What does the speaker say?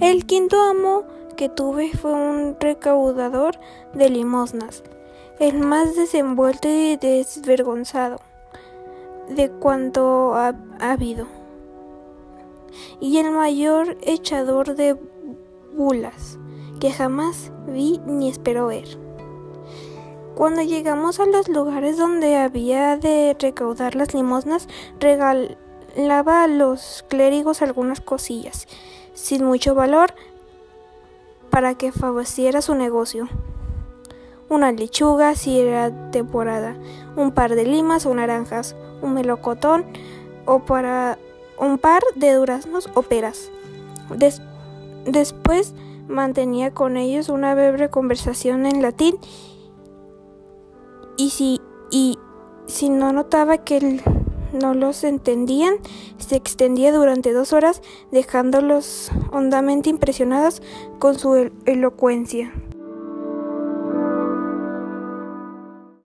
El quinto amo que tuve fue un recaudador de limosnas, el más desenvuelto y desvergonzado de cuanto ha, ha habido, y el mayor echador de bulas que jamás vi ni espero ver. Cuando llegamos a los lugares donde había de recaudar las limosnas, regalaba a los clérigos algunas cosillas, sin mucho valor, para que favoreciera su negocio. Una lechuga si era temporada, un par de limas o naranjas, un melocotón o para un par de duraznos o peras. Des después mantenía con ellos una breve conversación en latín y si, y si no notaba que no los entendían, se extendía durante dos horas dejándolos hondamente impresionados con su elocuencia.